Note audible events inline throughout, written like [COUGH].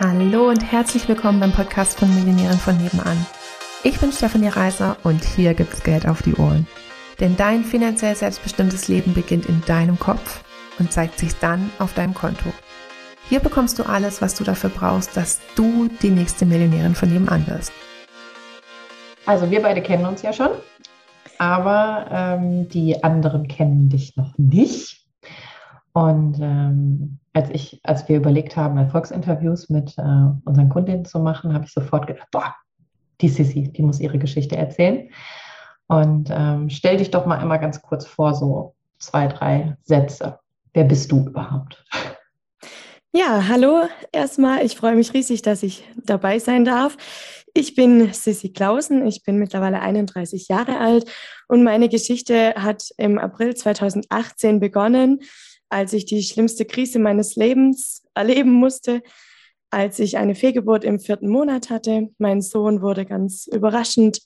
Hallo und herzlich willkommen beim Podcast von Millionären von nebenan. Ich bin Stefanie Reiser und hier gibt's Geld auf die Ohren. Denn dein finanziell selbstbestimmtes Leben beginnt in deinem Kopf und zeigt sich dann auf deinem Konto. Hier bekommst du alles, was du dafür brauchst, dass du die nächste Millionärin von nebenan wirst. Also wir beide kennen uns ja schon, aber ähm, die anderen kennen dich noch nicht. Und ähm, als ich, als wir überlegt haben, Erfolgsinterviews mit äh, unseren Kundinnen zu machen, habe ich sofort gedacht, boah, die Sissi, die muss ihre Geschichte erzählen. Und ähm, stell dich doch mal immer ganz kurz vor, so zwei, drei Sätze. Wer bist du überhaupt? Ja, hallo erstmal. Ich freue mich riesig, dass ich dabei sein darf. Ich bin Sissi Klausen, ich bin mittlerweile 31 Jahre alt und meine Geschichte hat im April 2018 begonnen als ich die schlimmste Krise meines Lebens erleben musste, als ich eine Fehlgeburt im vierten Monat hatte. Mein Sohn wurde ganz überraschend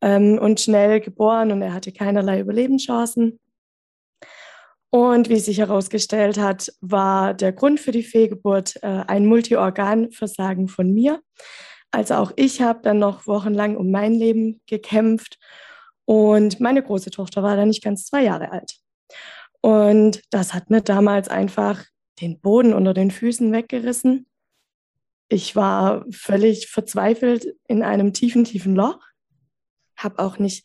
ähm, und schnell geboren und er hatte keinerlei Überlebenschancen. Und wie sich herausgestellt hat, war der Grund für die Fehlgeburt äh, ein Multiorganversagen von mir. Also auch ich habe dann noch wochenlang um mein Leben gekämpft und meine große Tochter war dann nicht ganz zwei Jahre alt. Und das hat mir damals einfach den Boden unter den Füßen weggerissen. Ich war völlig verzweifelt in einem tiefen, tiefen Loch, habe auch nicht,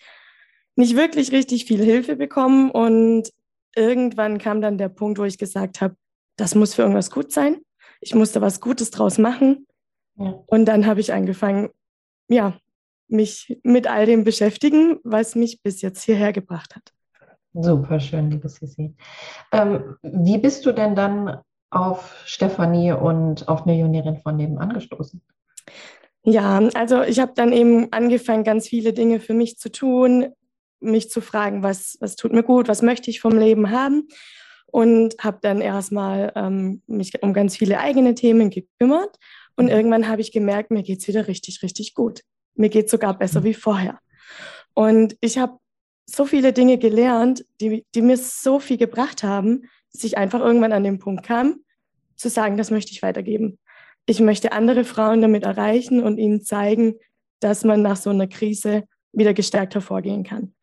nicht wirklich richtig viel Hilfe bekommen und irgendwann kam dann der Punkt, wo ich gesagt habe, das muss für irgendwas gut sein. Ich musste was Gutes draus machen. Ja. Und dann habe ich angefangen, ja, mich mit all dem beschäftigen, was mich bis jetzt hierher gebracht hat. Super schön, liebe Sissi. Ähm, wie bist du denn dann auf Stefanie und auf Millionärin von nebenan gestoßen? Ja, also ich habe dann eben angefangen, ganz viele Dinge für mich zu tun, mich zu fragen, was, was tut mir gut, was möchte ich vom Leben haben und habe dann erstmal ähm, mich um ganz viele eigene Themen gekümmert und mhm. irgendwann habe ich gemerkt, mir geht es wieder richtig, richtig gut. Mir geht es sogar besser mhm. wie vorher. Und ich habe so viele Dinge gelernt, die, die mir so viel gebracht haben, dass ich einfach irgendwann an den Punkt kam, zu sagen, das möchte ich weitergeben. Ich möchte andere Frauen damit erreichen und ihnen zeigen, dass man nach so einer Krise wieder gestärkt hervorgehen kann.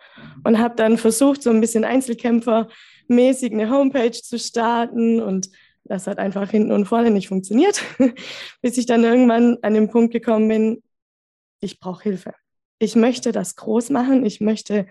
Und habe dann versucht, so ein bisschen Einzelkämpfermäßig eine Homepage zu starten und das hat einfach hinten und vorne nicht funktioniert, [LAUGHS] bis ich dann irgendwann an den Punkt gekommen bin, ich brauche Hilfe. Ich möchte das groß machen, ich möchte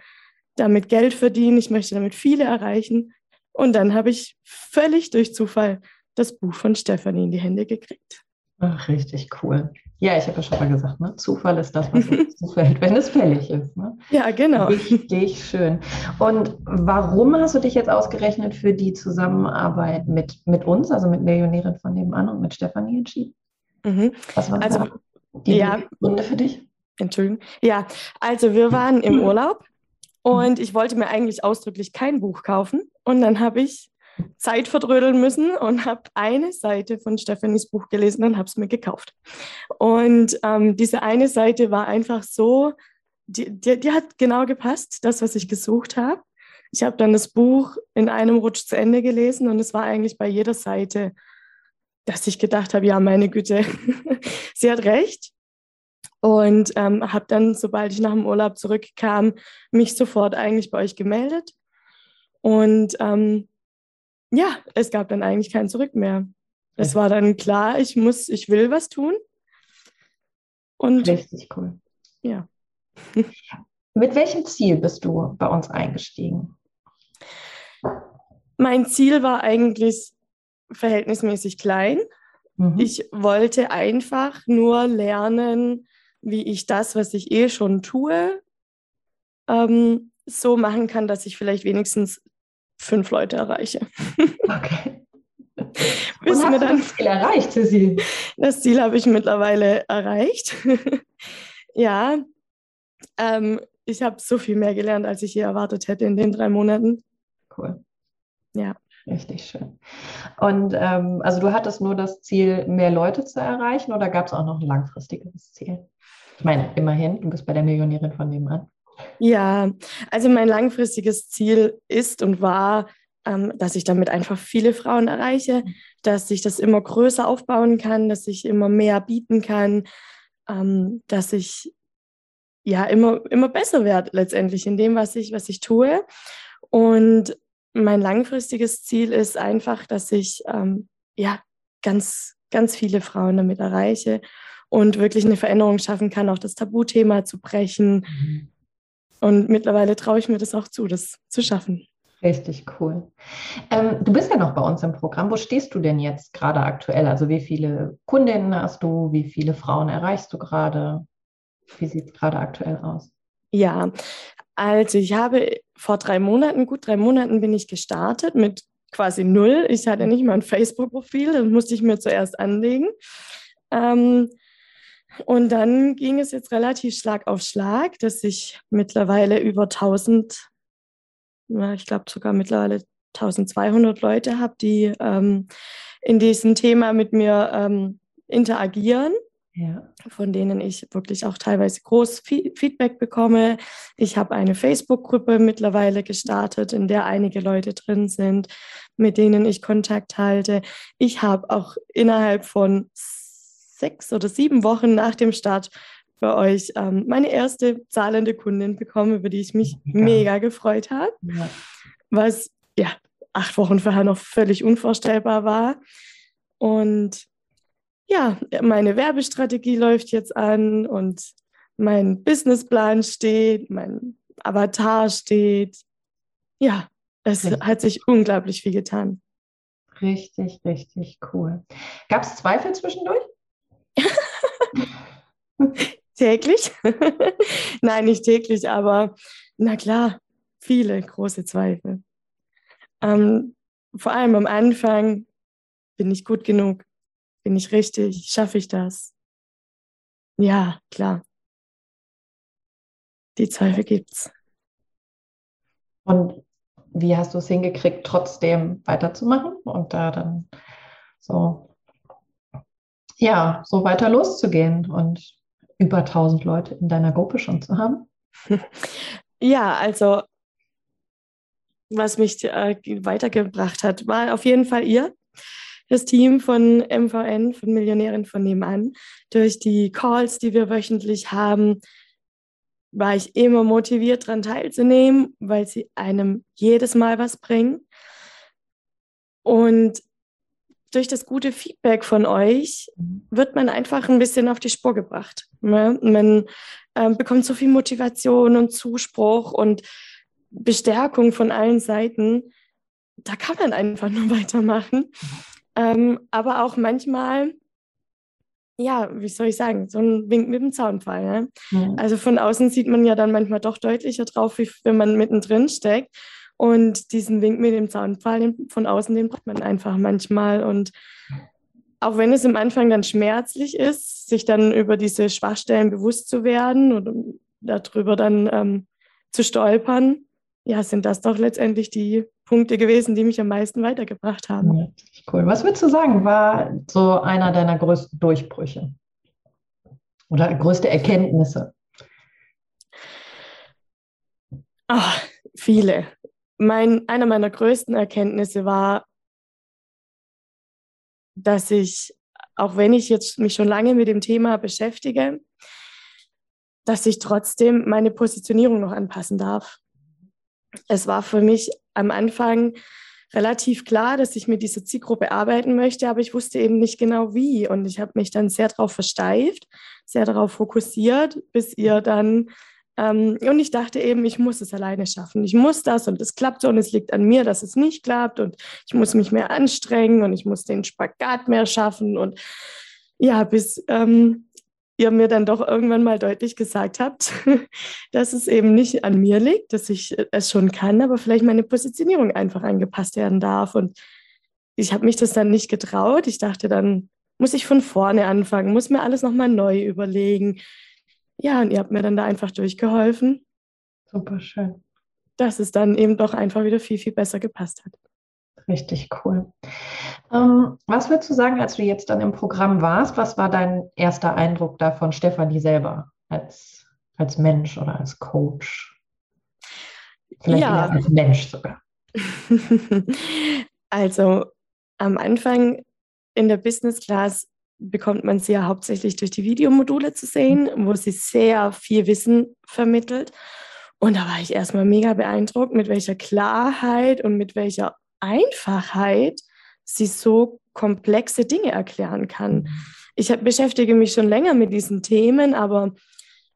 damit Geld verdienen, ich möchte damit viele erreichen. Und dann habe ich völlig durch Zufall das Buch von Stefanie in die Hände gekriegt. Ach, richtig cool. Ja, ich habe ja schon mal gesagt, ne? Zufall ist das, was uns [LAUGHS] zufällt, wenn es fällig ist. Ne? Ja, genau. Richtig schön. Und warum hast du dich jetzt ausgerechnet für die Zusammenarbeit mit, mit uns, also mit Millionärin von nebenan und mit Stefanie entschieden? Mhm. Was waren also, die ja, Gründe für dich? Entschuldigung. Ja, also wir waren im Urlaub und ich wollte mir eigentlich ausdrücklich kein Buch kaufen. Und dann habe ich Zeit verdrödeln müssen und habe eine Seite von Stephanies Buch gelesen und habe es mir gekauft. Und ähm, diese eine Seite war einfach so, die, die, die hat genau gepasst, das, was ich gesucht habe. Ich habe dann das Buch in einem Rutsch zu Ende gelesen und es war eigentlich bei jeder Seite, dass ich gedacht habe, ja, meine Güte, [LAUGHS] sie hat recht. Und ähm, habe dann, sobald ich nach dem Urlaub zurückkam, mich sofort eigentlich bei euch gemeldet. Und ähm, ja, es gab dann eigentlich kein Zurück mehr. Es war dann klar, ich muss, ich will was tun. Und richtig cool. Ja. [LAUGHS] Mit welchem Ziel bist du bei uns eingestiegen? Mein Ziel war eigentlich verhältnismäßig klein. Mhm. Ich wollte einfach nur lernen, wie ich das, was ich eh schon tue, ähm, so machen kann, dass ich vielleicht wenigstens fünf Leute erreiche. [LAUGHS] Okay. Bis Und hast dann, das Ziel erreicht, Sissi? Das Ziel habe ich mittlerweile erreicht. [LAUGHS] ja, ähm, ich habe so viel mehr gelernt, als ich je erwartet hätte in den drei Monaten. Cool. Ja. Richtig schön. Und ähm, also du hattest nur das Ziel, mehr Leute zu erreichen oder gab es auch noch ein langfristiges Ziel? Ich meine, immerhin, du bist bei der Millionärin von nebenan. Ja, also mein langfristiges Ziel ist und war, ähm, dass ich damit einfach viele Frauen erreiche, dass ich das immer größer aufbauen kann, dass ich immer mehr bieten kann, ähm, dass ich ja immer, immer besser werde letztendlich in dem, was ich, was ich tue. Und mein langfristiges Ziel ist einfach, dass ich ähm, ja ganz, ganz viele Frauen damit erreiche und wirklich eine Veränderung schaffen kann, auch das Tabuthema zu brechen. Mhm. Und mittlerweile traue ich mir das auch zu, das zu schaffen. Richtig cool. Ähm, du bist ja noch bei uns im Programm. Wo stehst du denn jetzt gerade aktuell? Also wie viele Kundinnen hast du? Wie viele Frauen erreichst du gerade? Wie sieht es gerade aktuell aus? Ja, also ich habe vor drei Monaten, gut drei Monaten bin ich gestartet mit quasi null. Ich hatte nicht mal ein Facebook-Profil, das musste ich mir zuerst anlegen. Ähm, und dann ging es jetzt relativ Schlag auf Schlag, dass ich mittlerweile über 1000, ja, ich glaube sogar mittlerweile 1200 Leute habe, die ähm, in diesem Thema mit mir ähm, interagieren ja. von denen ich wirklich auch teilweise groß Feedback bekomme. Ich habe eine Facebook-Gruppe mittlerweile gestartet, in der einige Leute drin sind, mit denen ich Kontakt halte. Ich habe auch innerhalb von sechs oder sieben Wochen nach dem Start bei euch ähm, meine erste zahlende Kundin bekommen, über die ich mich ja. mega gefreut habe, ja. was ja acht Wochen vorher noch völlig unvorstellbar war. Und ja, meine Werbestrategie läuft jetzt an und mein Businessplan steht, mein Avatar steht. Ja, es richtig. hat sich unglaublich viel getan. Richtig, richtig cool. Gab es Zweifel zwischendurch? [LAUGHS] täglich? [LAUGHS] Nein, nicht täglich, aber na klar, viele große Zweifel. Ähm, vor allem am Anfang bin ich gut genug. Bin ich richtig? Schaffe ich das? Ja, klar. Die Zweifel gibt's. Und wie hast du es hingekriegt, trotzdem weiterzumachen und da dann so, ja, so weiter loszugehen und über 1000 Leute in deiner Gruppe schon zu haben? [LAUGHS] Ja, also was mich äh, weitergebracht hat, war auf jeden Fall ihr das Team von MVN, von Millionären von nebenan. Durch die Calls, die wir wöchentlich haben, war ich immer motiviert, daran teilzunehmen, weil sie einem jedes Mal was bringen. Und durch das gute Feedback von euch wird man einfach ein bisschen auf die Spur gebracht. Ne? Man äh, bekommt so viel Motivation und Zuspruch und Bestärkung von allen Seiten. Da kann man einfach [LAUGHS] nur weitermachen. Ähm, aber auch manchmal, ja, wie soll ich sagen, so ein Wink mit dem Zaunfall. Ne? Ja. Also von außen sieht man ja dann manchmal doch deutlicher drauf, wie wenn man mittendrin steckt. Und diesen Wink mit dem Zaunfall den, von außen, den braucht man einfach manchmal. Und auch wenn es im Anfang dann schmerzlich ist, sich dann über diese Schwachstellen bewusst zu werden und darüber dann ähm, zu stolpern, ja, sind das doch letztendlich die Punkte gewesen, die mich am meisten weitergebracht haben. Cool. Was würdest du sagen, war so einer deiner größten Durchbrüche oder größte Erkenntnisse? Ach, viele. Mein, einer meiner größten Erkenntnisse war, dass ich, auch wenn ich jetzt mich schon lange mit dem Thema beschäftige, dass ich trotzdem meine Positionierung noch anpassen darf es war für mich am Anfang relativ klar, dass ich mit dieser Zielgruppe arbeiten möchte, aber ich wusste eben nicht genau wie. Und ich habe mich dann sehr darauf versteift, sehr darauf fokussiert, bis ihr dann, ähm, und ich dachte eben, ich muss es alleine schaffen. Ich muss das und es klappt so und es liegt an mir, dass es nicht klappt und ich muss mich mehr anstrengen und ich muss den Spagat mehr schaffen und ja, bis ähm, ihr mir dann doch irgendwann mal deutlich gesagt habt, [LAUGHS] dass es eben nicht an mir liegt, dass ich es schon kann, aber vielleicht meine Positionierung einfach angepasst werden darf. Und ich habe mich das dann nicht getraut. Ich dachte dann, muss ich von vorne anfangen, muss mir alles nochmal neu überlegen. Ja, und ihr habt mir dann da einfach durchgeholfen. Super schön. Dass es dann eben doch einfach wieder viel, viel besser gepasst hat. Richtig cool. Ähm, was würdest du sagen, als du jetzt dann im Programm warst? Was war dein erster Eindruck da von Stefanie selber als, als Mensch oder als Coach? Vielleicht ja. als Mensch sogar. [LAUGHS] also am Anfang in der Business Class bekommt man sie ja hauptsächlich durch die Videomodule zu sehen, wo sie sehr viel Wissen vermittelt. Und da war ich erstmal mega beeindruckt, mit welcher Klarheit und mit welcher Einfachheit sie so komplexe Dinge erklären kann. Mhm. Ich beschäftige mich schon länger mit diesen Themen, aber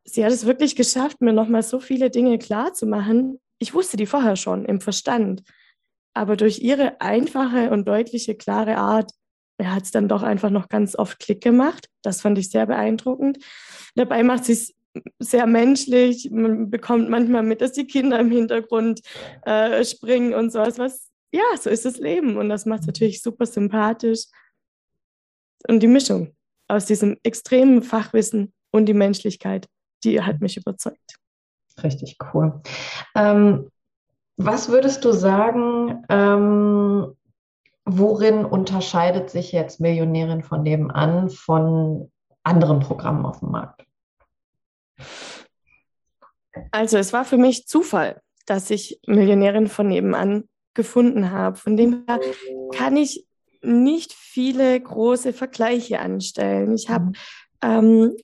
sie hat es wirklich geschafft, mir nochmal so viele Dinge klar zu machen. Ich wusste die vorher schon im Verstand, aber durch ihre einfache und deutliche, klare Art er hat es dann doch einfach noch ganz oft Klick gemacht. Das fand ich sehr beeindruckend. Dabei macht sie es sehr menschlich. Man bekommt manchmal mit, dass die Kinder im Hintergrund äh, springen und sowas. Was, ja, so ist das Leben. Und das macht es natürlich super sympathisch. Und die Mischung aus diesem extremen Fachwissen und die Menschlichkeit, die hat mich überzeugt. Richtig cool. Ähm, was würdest du sagen, ähm, worin unterscheidet sich jetzt Millionärin von nebenan von anderen Programmen auf dem Markt? Also es war für mich Zufall, dass ich Millionärin von nebenan gefunden habe. Von dem her kann ich nicht viele große Vergleiche anstellen. Ich habe mhm. ähm,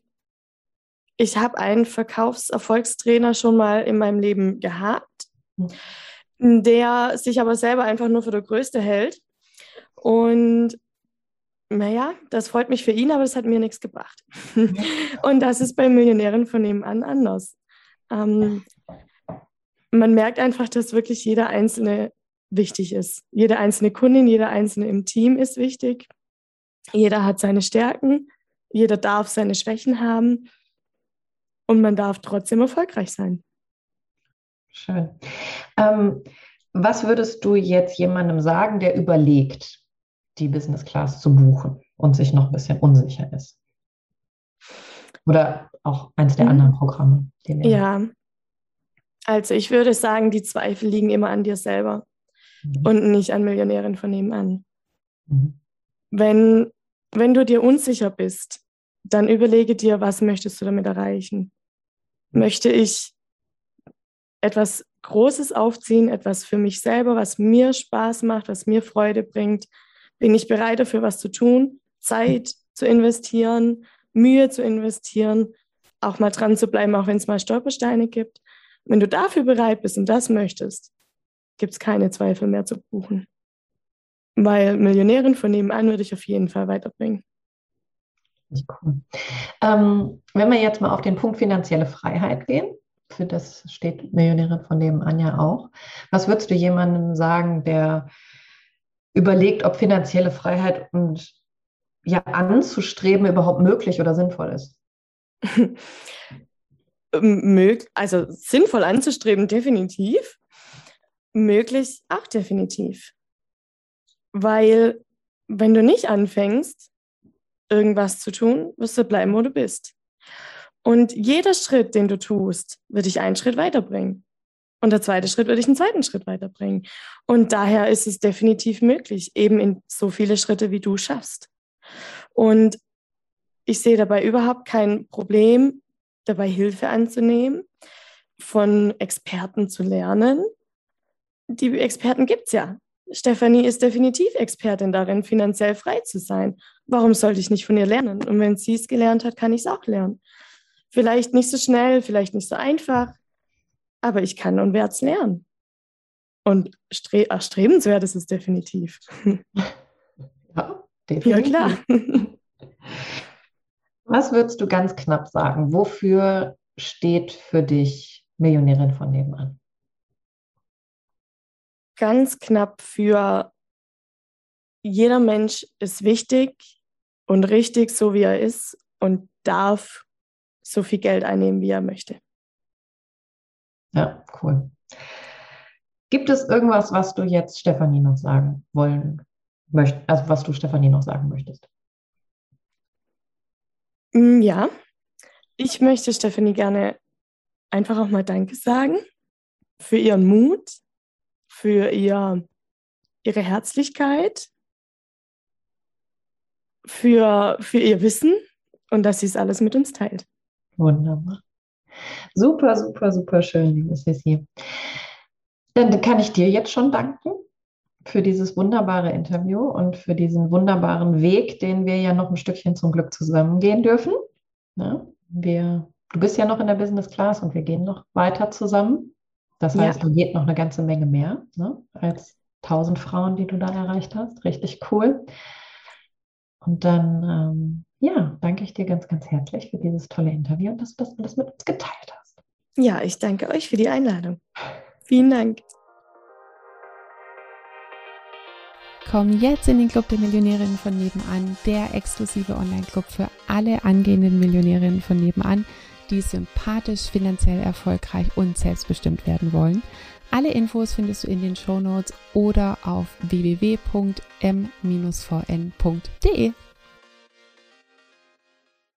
ich habe einen Verkaufserfolgstrainer schon mal in meinem Leben gehabt, mhm. der sich aber selber einfach nur für der Größte hält und naja, das freut mich für ihn, aber es hat mir nichts gebracht. [LAUGHS] und das ist bei Millionären von nebenan anders. Ähm, man merkt einfach, dass wirklich jeder Einzelne wichtig ist. Jede einzelne Kundin, jeder Einzelne im Team ist wichtig. Jeder hat seine Stärken, jeder darf seine Schwächen haben und man darf trotzdem erfolgreich sein. Schön. Ähm, was würdest du jetzt jemandem sagen, der überlegt, die Business Class zu buchen und sich noch ein bisschen unsicher ist. Oder auch eins der mhm. anderen Programme. ja, also ich würde sagen, die Zweifel liegen immer an dir selber mhm. und nicht an Millionären von nebenan. Mhm. Wenn, wenn du dir unsicher bist, dann überlege dir, was möchtest du damit erreichen? Möchte ich etwas Großes aufziehen, etwas für mich selber, was mir Spaß macht, was mir Freude bringt? Bin ich bereit dafür, was zu tun, Zeit zu investieren, Mühe zu investieren, auch mal dran zu bleiben, auch wenn es mal Stolpersteine gibt? Wenn du dafür bereit bist und das möchtest, gibt es keine Zweifel mehr zu buchen. Weil Millionärin von nebenan würde ich auf jeden Fall weiterbringen. Cool. Ähm, wenn wir jetzt mal auf den Punkt finanzielle Freiheit gehen, für das steht Millionärin von nebenan ja auch. Was würdest du jemandem sagen, der überlegt, ob finanzielle Freiheit und ja anzustreben überhaupt möglich oder sinnvoll ist? [LAUGHS] also sinnvoll anzustreben, definitiv. Möglich auch definitiv. Weil wenn du nicht anfängst, irgendwas zu tun, wirst du bleiben, wo du bist. Und jeder Schritt, den du tust, wird dich einen Schritt weiterbringen. Und der zweite Schritt würde ich einen zweiten Schritt weiterbringen. Und daher ist es definitiv möglich, eben in so viele Schritte, wie du schaffst. Und ich sehe dabei überhaupt kein Problem, dabei Hilfe anzunehmen, von Experten zu lernen. Die Experten gibt es ja. Stefanie ist definitiv Expertin darin, finanziell frei zu sein. Warum sollte ich nicht von ihr lernen? Und wenn sie es gelernt hat, kann ich es auch lernen. Vielleicht nicht so schnell, vielleicht nicht so einfach, aber ich kann und werde es lernen. Und stre erstrebenswert ist es definitiv. [LAUGHS] Ja, definitiv. Ja, klar. [LAUGHS] Was würdest du ganz knapp sagen? Wofür steht für dich Millionärin von nebenan? Ganz knapp für jeder Mensch ist wichtig und richtig, so wie er ist und darf so viel Geld einnehmen, wie er möchte. Ja, cool. Gibt es irgendwas, was du jetzt Stefanie noch sagen wollen möchtest, also was du Stefanie noch sagen möchtest? Mm, ja, ich möchte Stefanie gerne einfach auch mal Danke sagen für ihren Mut, für ihr, ihre Herzlichkeit, für, für ihr Wissen und dass sie es alles mit uns teilt. Wunderbar. Super, super, super schön, liebe Sissi. Dann kann ich dir jetzt schon danken für dieses wunderbare Interview und für diesen wunderbaren Weg, den wir ja noch ein Stückchen zum Glück zusammen gehen dürfen. Ja, wir, du bist ja noch in der Business Class und wir gehen noch weiter zusammen. Das heißt, ja. da geht noch eine ganze Menge mehr ne, als 1000 Frauen, die du da erreicht hast. Richtig cool. Und dann, ähm, ja, danke ich dir ganz, ganz herzlich für dieses tolle Interview und dass du das alles mit uns geteilt hast. Ja, ich danke euch für die Einladung. Vielen Dank. Komm jetzt in den Club der Millionärinnen von nebenan, der exklusive Online-Club für alle angehenden Millionärinnen von nebenan, die sympathisch, finanziell erfolgreich und selbstbestimmt werden wollen. Alle Infos findest du in den Show Notes oder auf www.m-vn.de.